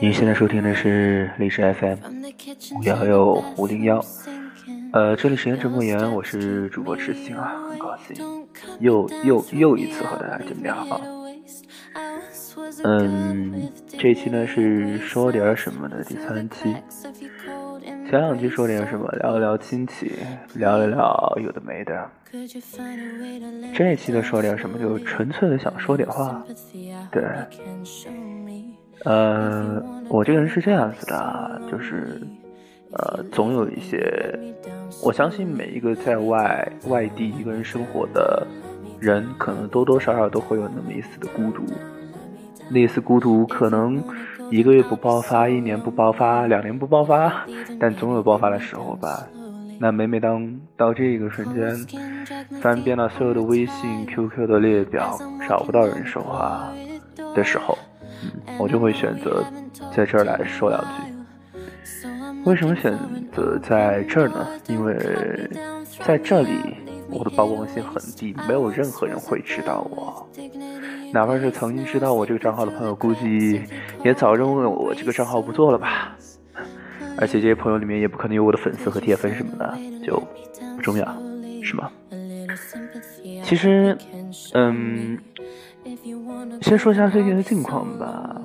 您现在收听的是历史 FM 五幺六五零幺，呃，这里是言者莫言，我是主播痴心啊，很高兴又又又一次和大家见面啊。嗯，这期呢是说点什么的第三期。前两句说点什么？聊一聊亲戚，聊一聊有的没的。这一期的说点什么？就是纯粹的想说点话。对，呃，我这个人是这样子的，就是呃，总有一些，我相信每一个在外外地一个人生活的人，可能多多少少都会有那么一丝的孤独。那丝孤独可能。一个月不爆发，一年不爆发，两年不爆发，但总有爆发的时候吧。那每每当到这个瞬间，翻遍了所有的微信、QQ 的列表，找不到人说话的时候，嗯，我就会选择在这儿来说两句。为什么选择在这儿呢？因为在这里，我的曝光性很低，没有任何人会知道我。哪怕是曾经知道我这个账号的朋友，估计也早认为我这个账号不做了吧。而且这些朋友里面也不可能有我的粉丝和铁粉什么的，就不重要，是吗？其实，嗯，先说一下最近的近况吧。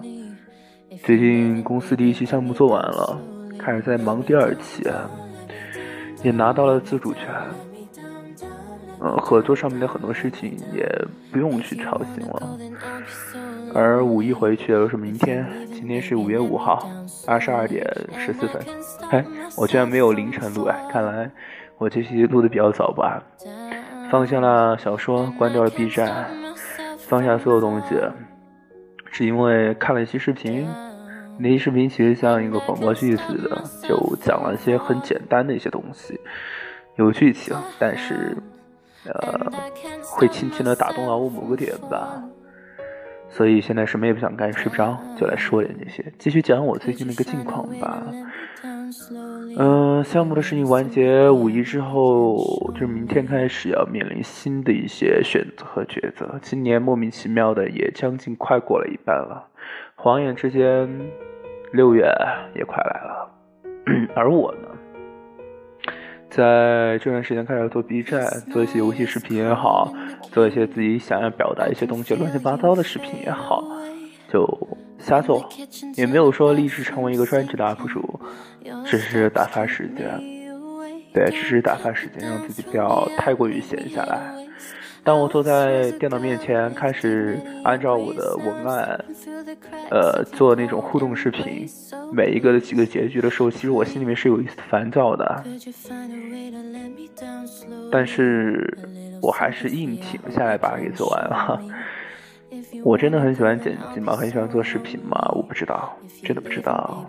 最近公司第一期项目做完了，开始在忙第二期，也拿到了自主权。呃，合作上面的很多事情也不用去操心了。而五一回去又是明天，今天是五月五号，二十二点十四分。哎，我居然没有凌晨录哎，看来我这期录的比较早吧。放下了小说，关掉了 B 站，放下所有东西，是因为看了一期视频。那期视频其实像一个广播剧似的，就讲了一些很简单的一些东西，有剧情，但是。呃，会轻轻的打动到我某个点吧，所以现在什么也不想干，睡不着，就来说点这些，继续讲我最近的一个近况吧。嗯，项目的事情完结，五一之后，就是明天开始要面临新的一些选择和抉择。今年莫名其妙的也将近快过了一半了，晃眼之间，六月也快来了，而我呢？在这段时间开始做 B 站，做一些游戏视频也好，做一些自己想要表达一些东西乱七八糟的视频也好，就瞎做，也没有说立志成为一个专职的 UP 主，只是打发时间，对，只是打发时间，让自己不要太过于闲下来。当我坐在电脑面前，开始按照我的文案，呃，做那种互动视频，每一个的几个结局的时候，其实我心里面是有一丝烦躁的，但是我还是硬挺下来把它给做完了。我真的很喜欢剪辑吗？很喜欢做视频吗？我不知道，真的不知道。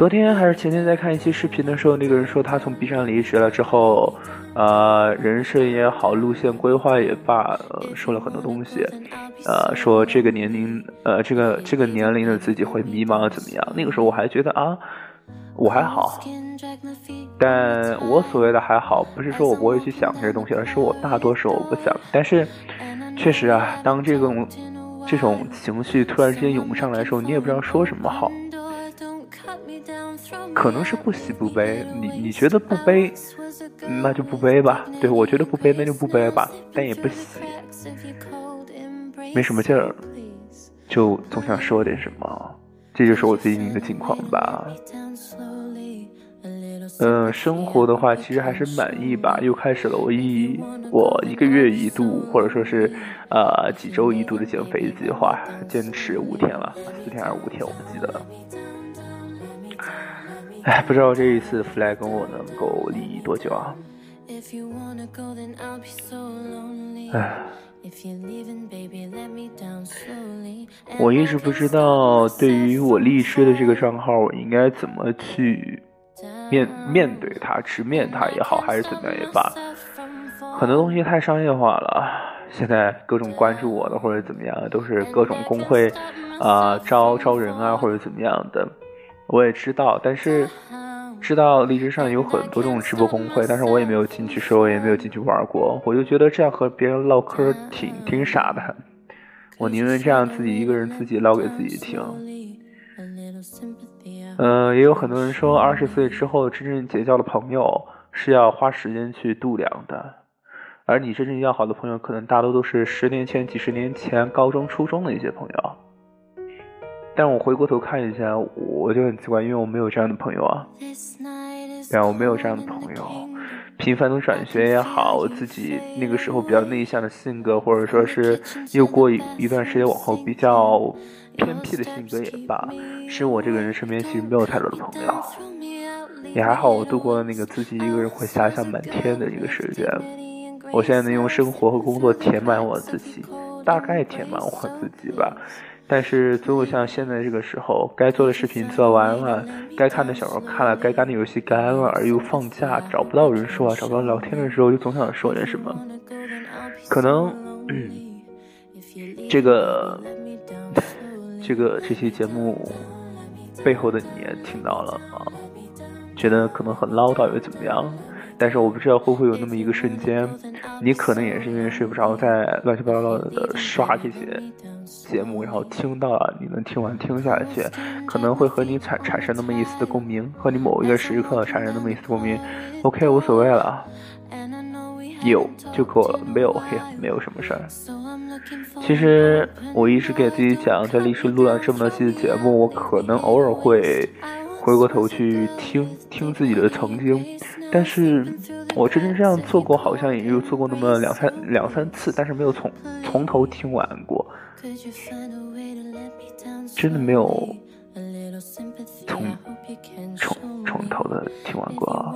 昨天还是前天在看一期视频的时候，那个人说他从 B 站离职了之后，呃，人生也好，路线规划也罢，呃，说了很多东西，呃，说这个年龄，呃，这个这个年龄的自己会迷茫怎么样？那个时候我还觉得啊，我还好，但我所谓的还好，不是说我不会去想这些东西，而是我大多时候不想。但是，确实啊，当这种这种情绪突然之间涌上来的时候，你也不知道说什么好。可能是不喜不悲，你你觉得不悲，那就不悲吧。对我觉得不悲，那就不悲吧。但也不喜，没什么劲儿，就总想说点什么。这就是我最近一个情况吧。嗯，生活的话其实还是满意吧。又开始了我一我一个月一度，或者说是呃几周一度的减肥计划，坚持五天了，四天还是五天，我不记得了。哎，不知道这一次 flag 我能够立多久啊？哎，我一直不知道对于我立誓的这个账号，我应该怎么去面面对它，直面它也好，还是怎么样也罢，很多东西太商业化了。现在各种关注我的或者怎么样，都是各种工会啊招招人啊或者怎么样的。我也知道，但是知道荔枝上有很多这种直播公会，但是我也没有进去说，我也没有进去玩过。我就觉得这样和别人唠嗑挺挺傻的，我宁愿这样自己一个人自己唠给自己听。嗯，也有很多人说，二十岁之后真正结交的朋友是要花时间去度量的，而你真正要好的朋友，可能大多都是十年前、几十年前高中、初中的一些朋友。但我回过头看一下，我就很奇怪，因为我没有这样的朋友啊。对啊，我没有这样的朋友。频繁的转学也好，我自己那个时候比较内向的性格，或者说是又过一一段时间往后比较偏僻的性格也罢，是我这个人身边其实没有太多的朋友。也还好，我度过了那个自己一个人会遐想满天的一个时间。我现在能用生活和工作填满我自己，大概填满我自己吧。但是总有像现在这个时候，该做的视频做完了，该看的小说看了，该干的游戏干了，而又放假找不到人说话，找不到聊天的时候，就总想说点什么。可能这个这个这期节目背后的你也听到了啊，觉得可能很唠叨又怎么样？但是我不知道会不会有那么一个瞬间，你可能也是因为睡不着，在乱七八糟的刷这些节目，然后听到了，你能听完听下去，可能会和你产产生那么一丝的共鸣，和你某一个时刻产生那么一丝共鸣。OK，无所谓了，有就够了，没有也没有什么事儿。其实我一直给自己讲，在历史录了这么多期的节目，我可能偶尔会回过头去听听自己的曾经。但是我真正这样做过，好像也就做过那么两三两三次，但是没有从从头听完过，真的没有从从从头的听完过啊。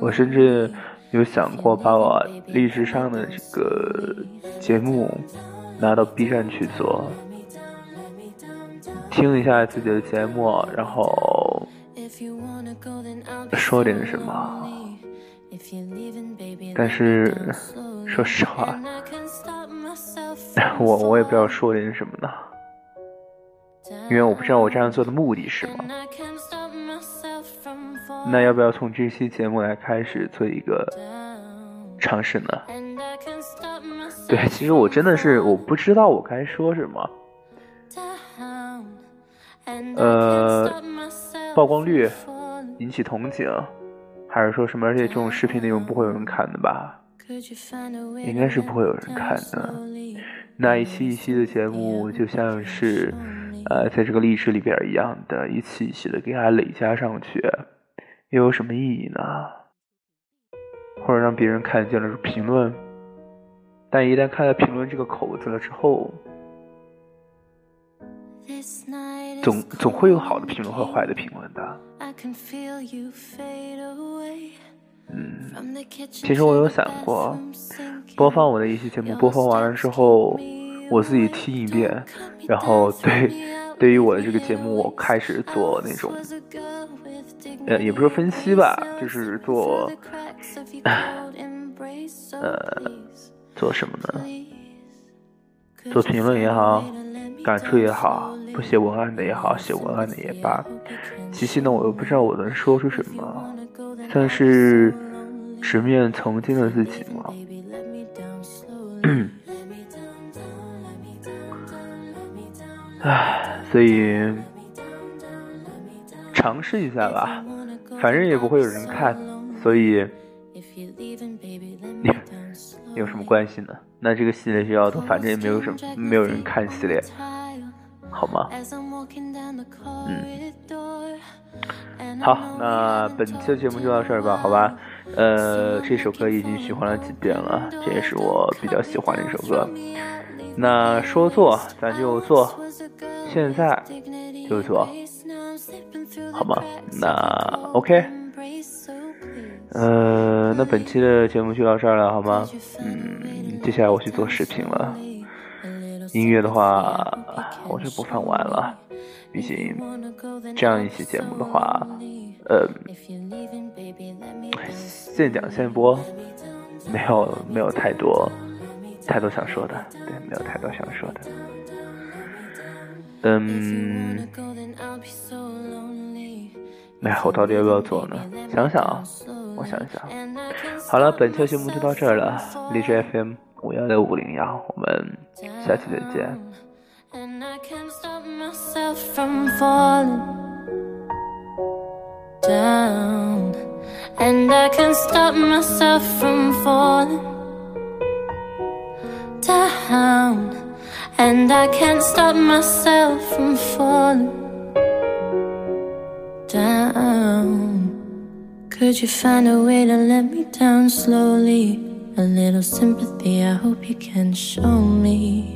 我甚至有想过把我历史上的这个节目拿到 B 站去做，听一下自己的节目，然后。说点什么？但是说实话，我我也不知道说点什么呢，因为我不知道我这样做的目的是什么。那要不要从这期节目来开始做一个尝试呢？对，其实我真的是我不知道我该说什么。呃，曝光率。引起同情，还是说什么？而且这种视频内容不会有人看的吧？应该是不会有人看的。那一期一期的节目，就像是呃，在这个历史里边一样的，一期一期的给它累加上去，又有什么意义呢？或者让别人看见了评论，但一旦看到评论这个口子了之后，总总会有好的评论和坏的评论的。嗯，其实我有想过，播放我的一期节目，播放完了之后，我自己听一遍，然后对，对于我的这个节目，我开始做那种，呃，也不是分析吧，就是做，呃，做什么呢？做评论也好，感触也好，不写文案的也好，写文案的也罢。其实呢，我又不知道我能说出什么，算是直面曾经的自己吗？唉，所以尝试一下吧，反正也不会有人看，所以有什么关系呢？那这个系列就要的，反正也没有什么，没有人看系列，好吗？嗯。好，那本期的节目就到这儿吧，好吧？呃，这首歌已经循环了几遍了，这也是我比较喜欢的一首歌。那说做咱就做，现在就做，好吗？那 OK，呃，那本期的节目就到这儿了，好吗？嗯，接下来我去做视频了。音乐的话，我就播放完了。毕竟这样一期节目的话，呃，现讲现播，没有没有太多太多想说的，对，没有太多想说的。嗯，哎，我到底要不要做呢？想想啊，我想想。好了，本期节目就到这儿了。荔枝 FM 五幺六五零幺，我们下期再见。And I can't stop myself from falling down. And I can't stop myself from falling down. Could you find a way to let me down slowly? A little sympathy, I hope you can show me.